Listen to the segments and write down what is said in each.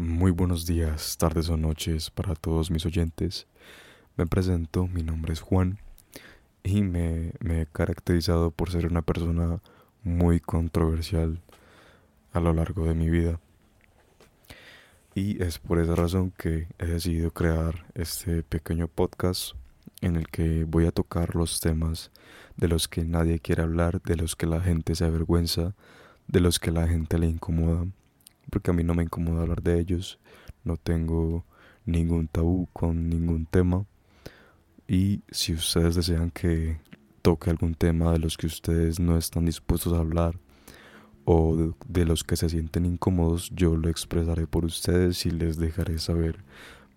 Muy buenos días, tardes o noches para todos mis oyentes. Me presento, mi nombre es Juan y me, he caracterizado por ser una persona muy controversial a lo largo de mi vida. Y es por esa razón que he decidido crear este pequeño podcast en el que voy a tocar los temas de los que nadie quiere hablar, de los que la gente se avergüenza, de los que la gente le incomoda porque a mí no me incomoda hablar de ellos, no tengo ningún tabú con ningún tema. Y si ustedes desean que toque algún tema de los que ustedes no están dispuestos a hablar o de, los que se sienten incómodos, yo lo expresaré por ustedes y les dejaré saber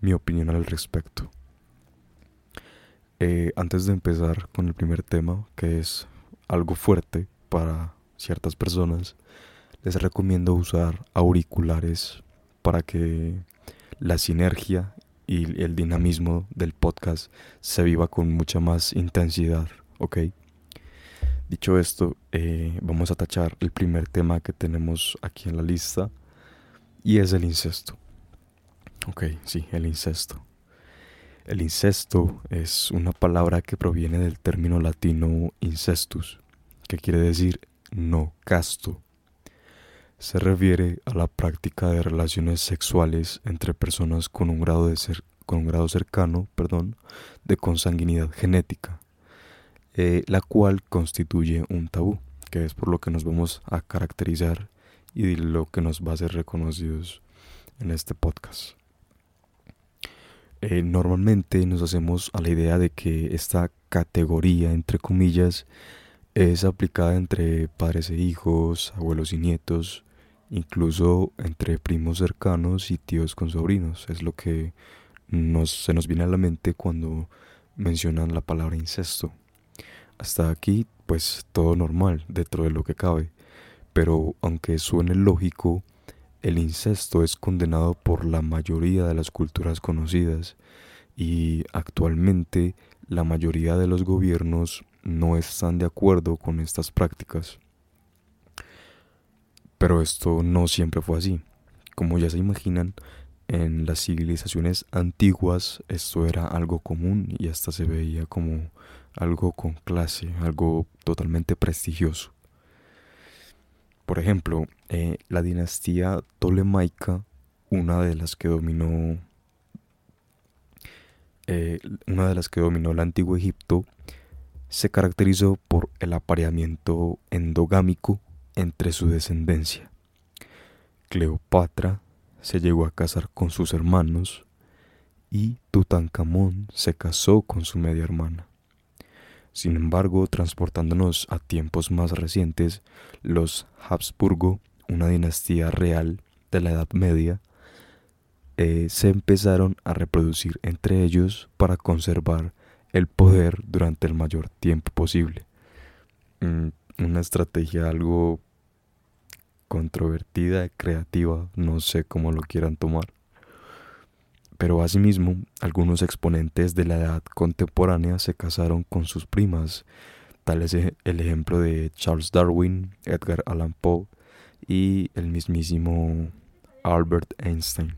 mi opinión al respecto. Eh, antes de empezar con el primer tema, que es algo fuerte para ciertas personas, les recomiendo usar auriculares para que la sinergia y el dinamismo del podcast se viva con mucha más intensidad, ¿ok? Dicho esto, eh, vamos a tachar el primer tema que tenemos aquí en la lista y es el incesto. Ok, sí, el incesto. El incesto es una palabra que proviene del término latino incestus, que quiere decir no casto se refiere a la práctica de relaciones sexuales entre personas con un grado, de ser, con un grado cercano perdón, de consanguinidad genética, eh, la cual constituye un tabú, que es por lo que nos vamos a caracterizar y lo que nos va a ser reconocidos en este podcast. Eh, normalmente nos hacemos a la idea de que esta categoría, entre comillas, es aplicada entre padres e hijos, abuelos y nietos, incluso entre primos cercanos y tíos con sobrinos. Es lo que nos, se nos viene a la mente cuando mencionan la palabra incesto. Hasta aquí, pues todo normal, dentro de lo que cabe. Pero aunque suene lógico, el incesto es condenado por la mayoría de las culturas conocidas y actualmente la mayoría de los gobiernos no están de acuerdo con estas prácticas. Pero esto no siempre fue así. Como ya se imaginan, en las civilizaciones antiguas esto era algo común y hasta se veía como algo con clase, algo totalmente prestigioso. Por ejemplo, eh, la dinastía tolemaica, una de las que dominó eh, una de las que dominó el antiguo Egipto, se caracterizó por el apareamiento endogámico entre su descendencia. Cleopatra se llegó a casar con sus hermanos y Tutankamón se casó con su media hermana. Sin embargo, transportándonos a tiempos más recientes, los Habsburgo, una dinastía real de la Edad Media, eh, se empezaron a reproducir entre ellos para conservar el poder durante el mayor tiempo posible. Una estrategia algo controvertida, creativa, no sé cómo lo quieran tomar. Pero asimismo, algunos exponentes de la edad contemporánea se casaron con sus primas, tal es el ejemplo de Charles Darwin, Edgar Allan Poe y el mismísimo Albert Einstein.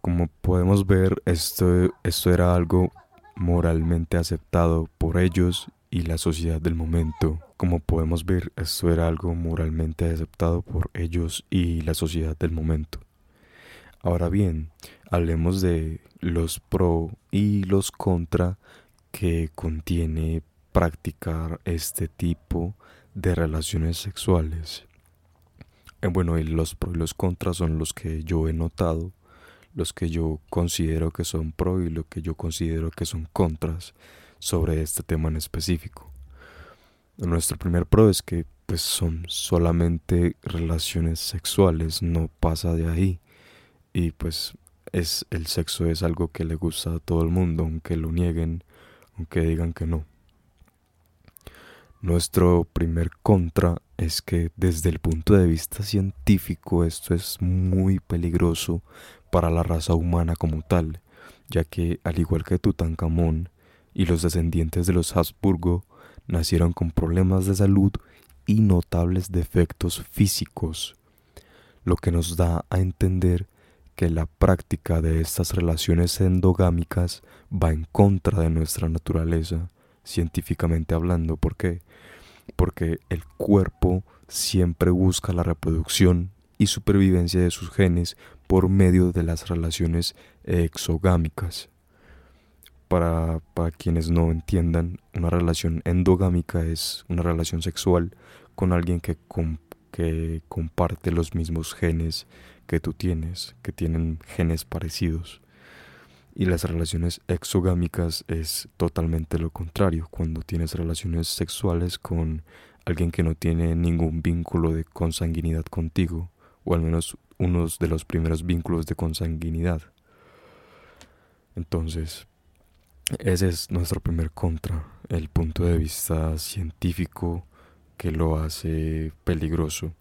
Como podemos ver, esto, esto era algo moralmente aceptado por ellos y la sociedad del momento. Como podemos ver, esto era algo moralmente aceptado por ellos y la sociedad del momento. Ahora bien, hablemos de los pro y los contra que contiene practicar este tipo de relaciones sexuales. Eh, bueno, los pro y los contra son los que yo he notado, los que yo considero que son pro y lo que yo considero que son contras sobre este tema en específico. Nuestro primer pro es que pues son solamente relaciones sexuales, no pasa de ahí. Y pues es el sexo es algo que le gusta a todo el mundo, aunque lo nieguen, aunque digan que no. Nuestro primer contra es que desde el punto de vista científico esto es muy peligroso para la raza humana como tal, ya que al igual que Tutankamón, y los descendientes de los Habsburgo nacieron con problemas de salud y notables defectos físicos. lo que nos da a entender que la práctica de estas relaciones endogámicas va en contra de nuestra naturaleza, científicamente hablando. ¿Por qué? Porque el cuerpo siempre busca la reproducción y supervivencia de sus genes por medio de las relaciones exogámicas. Para, para, quienes no entiendan, una relación endogámica es una relación sexual con alguien que, que comparte los mismos genes que tú tienes, que tienen genes parecidos. Y las relaciones exogámicas es totalmente lo contrario, cuando tienes relaciones sexuales con alguien que no tiene ningún vínculo de consanguinidad contigo, o al menos uno de los primeros vínculos de consanguinidad. Entonces, ese es nuestro primer contra, el punto de vista científico que lo hace peligroso.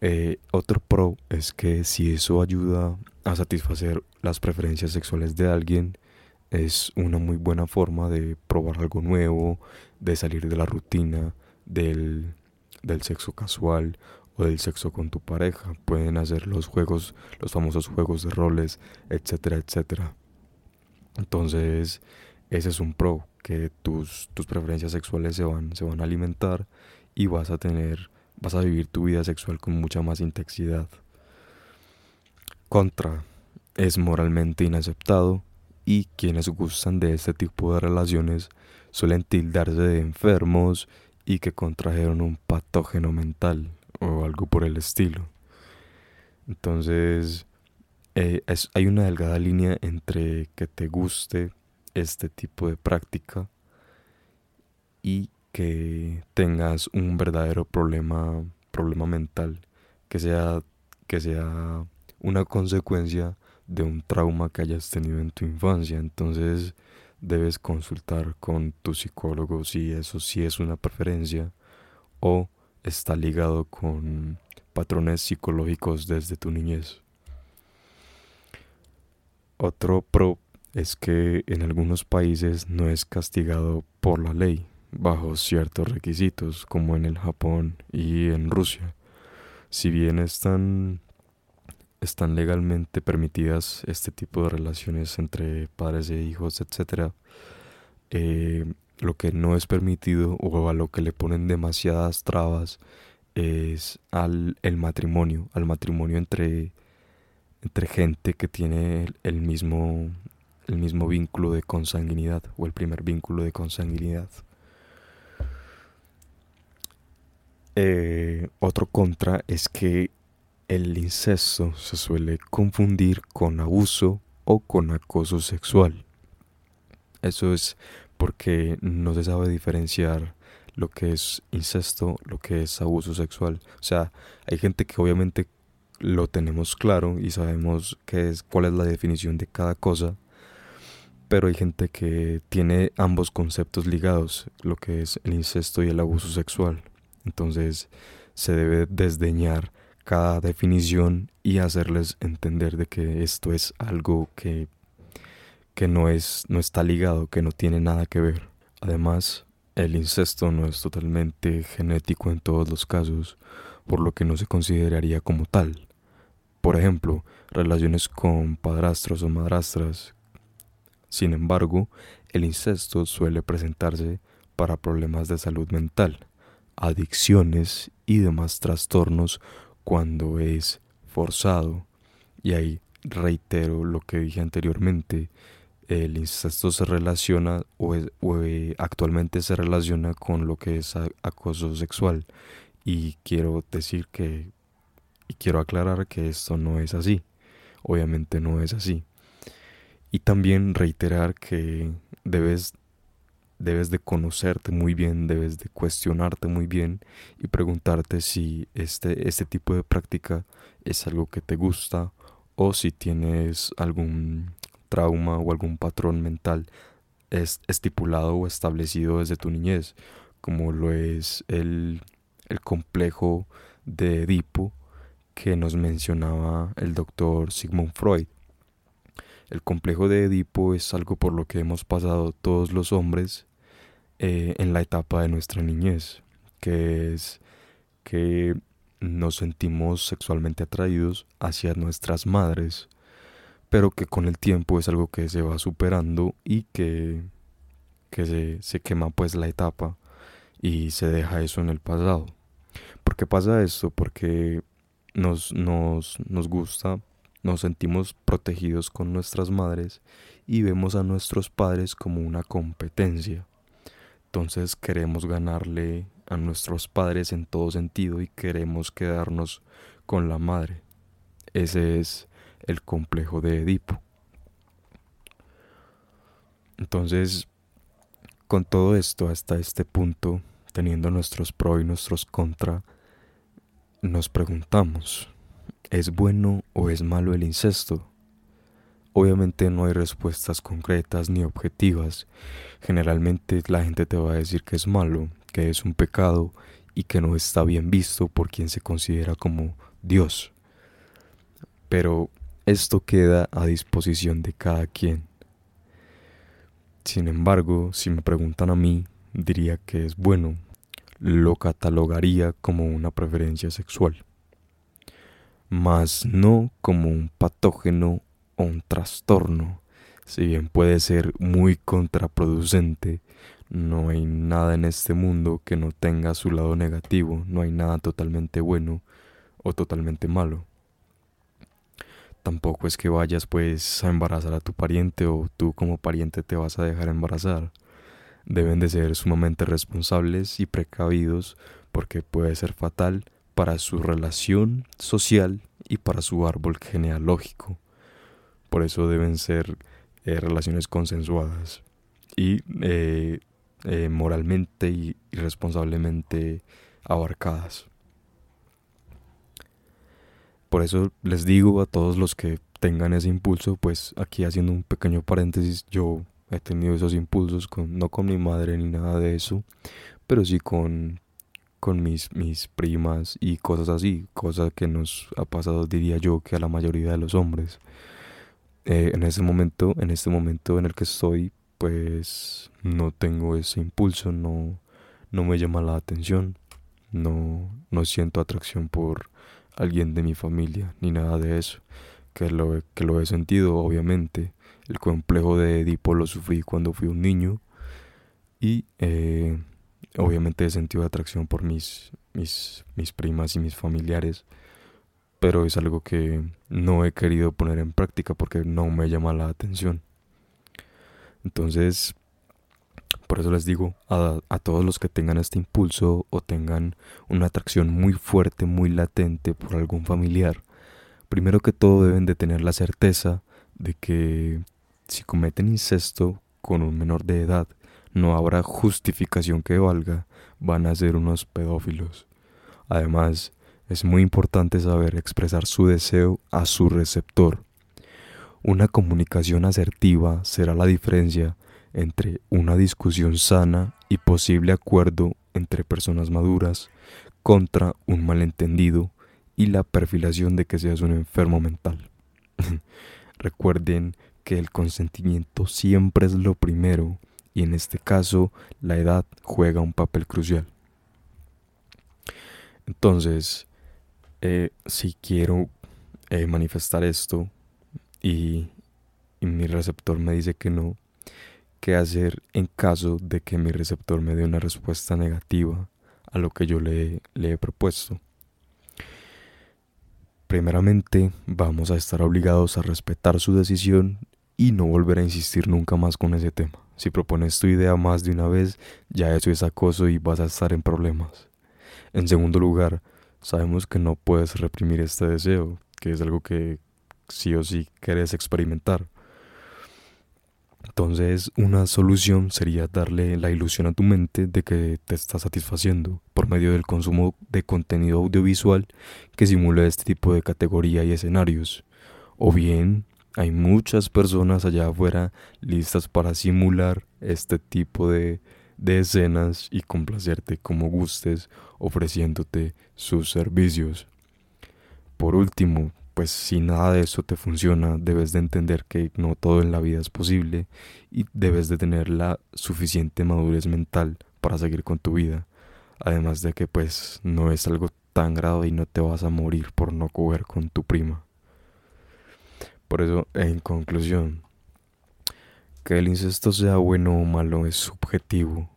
Eh, otro pro es que si eso ayuda a satisfacer las preferencias sexuales de alguien, es una muy buena forma de probar algo nuevo, de salir de la rutina del, del sexo casual o del sexo con tu pareja. Pueden hacer los juegos, los famosos juegos de roles, etcétera, etcétera. Entonces, ese es un pro, que tus, tus preferencias sexuales se van, se van a alimentar y vas a tener, vas a vivir tu vida sexual con mucha más intensidad. Contra, es moralmente inaceptado y quienes gustan de este tipo de relaciones suelen tildarse de enfermos y que contrajeron un patógeno mental o algo por el estilo. Entonces, eh, hay una delgada línea entre que te guste este tipo de práctica y que tengas un verdadero problema, problema mental, que sea, que sea una consecuencia de un trauma que hayas tenido en tu infancia. Entonces debes consultar con tu psicólogo si eso sí es una preferencia o está ligado con patrones psicológicos desde tu niñez. Otro pro es que en algunos países no es castigado por la ley bajo ciertos requisitos como en el Japón y en Rusia. Si bien están están legalmente permitidas este tipo de relaciones entre padres e hijos, etc. Eh, lo que no es permitido o a lo que le ponen demasiadas trabas es al el matrimonio, al matrimonio entre, entre gente que tiene el mismo, el mismo vínculo de consanguinidad o el primer vínculo de consanguinidad. Eh, otro contra es que el incesto se suele confundir con abuso o con acoso sexual. Eso es porque no se sabe diferenciar lo que es incesto, lo que es abuso sexual. O sea, hay gente que obviamente lo tenemos claro y sabemos qué es, cuál es la definición de cada cosa, pero hay gente que tiene ambos conceptos ligados, lo que es el incesto y el abuso sexual. Entonces se debe desdeñar cada definición y hacerles entender de que esto es algo que que no, es, no está ligado, que no tiene nada que ver. Además, el incesto no es totalmente genético en todos los casos, por lo que no se consideraría como tal. Por ejemplo, relaciones con padrastros o madrastras. Sin embargo, el incesto suele presentarse para problemas de salud mental, adicciones y demás trastornos cuando es forzado. Y ahí reitero lo que dije anteriormente, el incesto se relaciona o, eh, actualmente se relaciona con lo que es acoso sexual. Y quiero decir que, y quiero aclarar que esto no es así. Obviamente no es así. Y también reiterar que debes, debes de conocerte muy bien, debes de cuestionarte muy bien y preguntarte si este, este tipo de práctica es algo que te gusta o si tienes algún trauma o algún patrón mental es estipulado o establecido desde tu niñez, como lo es el, el complejo de Edipo que nos mencionaba el doctor Sigmund Freud. El complejo de Edipo es algo por lo que hemos pasado todos los hombres eh, en la etapa de nuestra niñez, que es que nos sentimos sexualmente atraídos hacia nuestras madres, pero que con el tiempo es algo que se va superando y que, que se, se quema pues la etapa y se deja eso en el pasado. ¿Por qué pasa esto? Porque nos, nos, nos gusta, nos sentimos protegidos con nuestras madres y vemos a nuestros padres como una competencia. Entonces queremos ganarle a nuestros padres en todo sentido y queremos quedarnos con la madre. Ese es el complejo de Edipo. Entonces, con todo esto hasta este punto, teniendo nuestros pro y nuestros contra, nos preguntamos, ¿es bueno o es malo el incesto? Obviamente no hay respuestas concretas ni objetivas. Generalmente la gente te va a decir que es malo, que es un pecado y que no está bien visto por quien se considera como Dios. Pero esto queda a disposición de cada quien. Sin embargo, si me preguntan a mí, diría que es bueno. Lo catalogaría como una preferencia sexual, mas no como un patógeno o un trastorno. Si bien puede ser muy contraproducente, no hay nada en este mundo que no tenga su lado negativo, no hay nada totalmente bueno o totalmente malo. Tampoco es que vayas pues a embarazar a tu pariente o tú como pariente te vas a dejar embarazar. Deben de ser sumamente responsables y precavidos porque puede ser fatal para su relación social y para su árbol genealógico. Por eso deben ser eh, relaciones consensuadas y eh, eh, moralmente y responsablemente abarcadas. Por eso les digo a todos los que tengan ese impulso, pues aquí haciendo un pequeño paréntesis, yo he tenido esos impulsos, con, no con mi madre ni nada de eso, pero sí con, con mis, mis primas y cosas así, cosas que nos ha pasado, diría yo, que a la mayoría de los hombres. Eh, en ese momento, en este momento en el que estoy, pues no tengo ese impulso, no, no me llama la atención, no, no siento atracción por alguien de mi familia, ni nada de eso, que lo, que lo he sentido obviamente. El complejo de Edipo lo sufrí cuando fui un niño y eh, obviamente he sentido atracción por mis, mis, mis primas y mis familiares, pero es algo que no he querido poner en práctica porque no me llama la atención. Entonces, por eso les digo a, a, todos los que tengan este impulso o tengan una atracción muy fuerte, muy latente por algún familiar, primero que todo deben de tener la certeza de que si cometen incesto con un menor de edad, no habrá justificación que valga, van a ser unos pedófilos. Además, es muy importante saber expresar su deseo a su receptor. Una comunicación asertiva será la diferencia entre una discusión sana y posible acuerdo entre personas maduras contra un malentendido y la perfilación de que seas un enfermo mental. Recuerden que el consentimiento siempre es lo primero y en este caso la edad juega un papel crucial. Entonces, eh, si quiero eh, manifestar esto y, mi receptor me dice que no, qué hacer en caso de que mi receptor me dé una respuesta negativa a lo que yo le he propuesto. Primeramente, vamos a estar obligados a respetar su decisión y no volver a insistir nunca más con ese tema. Si propones tu idea más de una vez, ya eso es acoso y vas a estar en problemas. En segundo lugar, sabemos que no puedes reprimir este deseo, que es algo que sí o sí quieres experimentar. Entonces, una solución sería darle la ilusión a tu mente de que te está satisfaciendo por medio del consumo de contenido audiovisual que simule este tipo de categoría y escenarios. O bien, hay muchas personas allá afuera listas para simular este tipo de, de escenas y complacerte como gustes ofreciéndote sus servicios. Por último, pues si nada de eso te funciona, debes de entender que no todo en la vida es posible y debes de tener la suficiente madurez mental para seguir con tu vida. Además de que pues no es algo tan grave y no te vas a morir por no coger con tu prima. Por eso, en conclusión, que el incesto sea bueno o malo es subjetivo.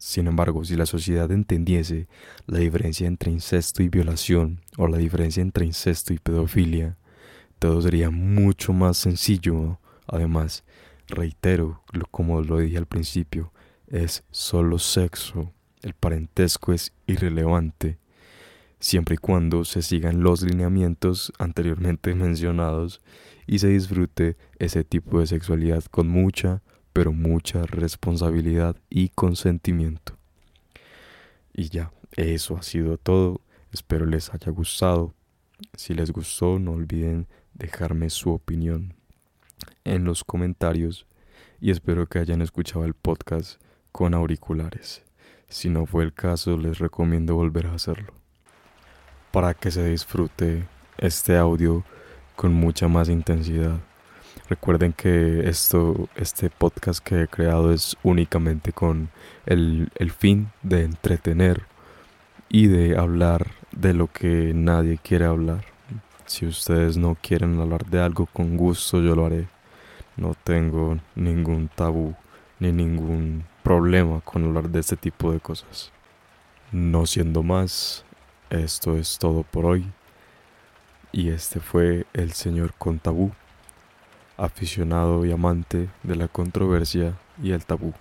Sin embargo, si la sociedad entendiese la diferencia entre incesto y violación, o la diferencia entre incesto y pedofilia, todo sería mucho más sencillo. Además, reitero, como lo dije al principio, es solo sexo. El parentesco es irrelevante, siempre y cuando se sigan los lineamientos anteriormente mencionados y se disfrute ese tipo de sexualidad con mucha, pero mucha responsabilidad y consentimiento. Y ya, eso ha sido todo. Espero les haya gustado. Si les gustó, no olviden dejarme su opinión en los comentarios y espero que hayan escuchado el podcast con auriculares. Si no fue el caso, les recomiendo volver a hacerlo para que se disfrute este audio con mucha más intensidad. Recuerden que esto, este podcast que he creado es únicamente con el, el fin de entretener y de hablar de lo que nadie quiere hablar. Si ustedes no quieren hablar de algo con gusto, yo lo haré. No tengo ningún tabú ni ningún problema con hablar de este tipo de cosas. No siendo más, esto es todo por hoy. Y este fue el señor con tabú, aficionado y amante de la controversia y el tabú.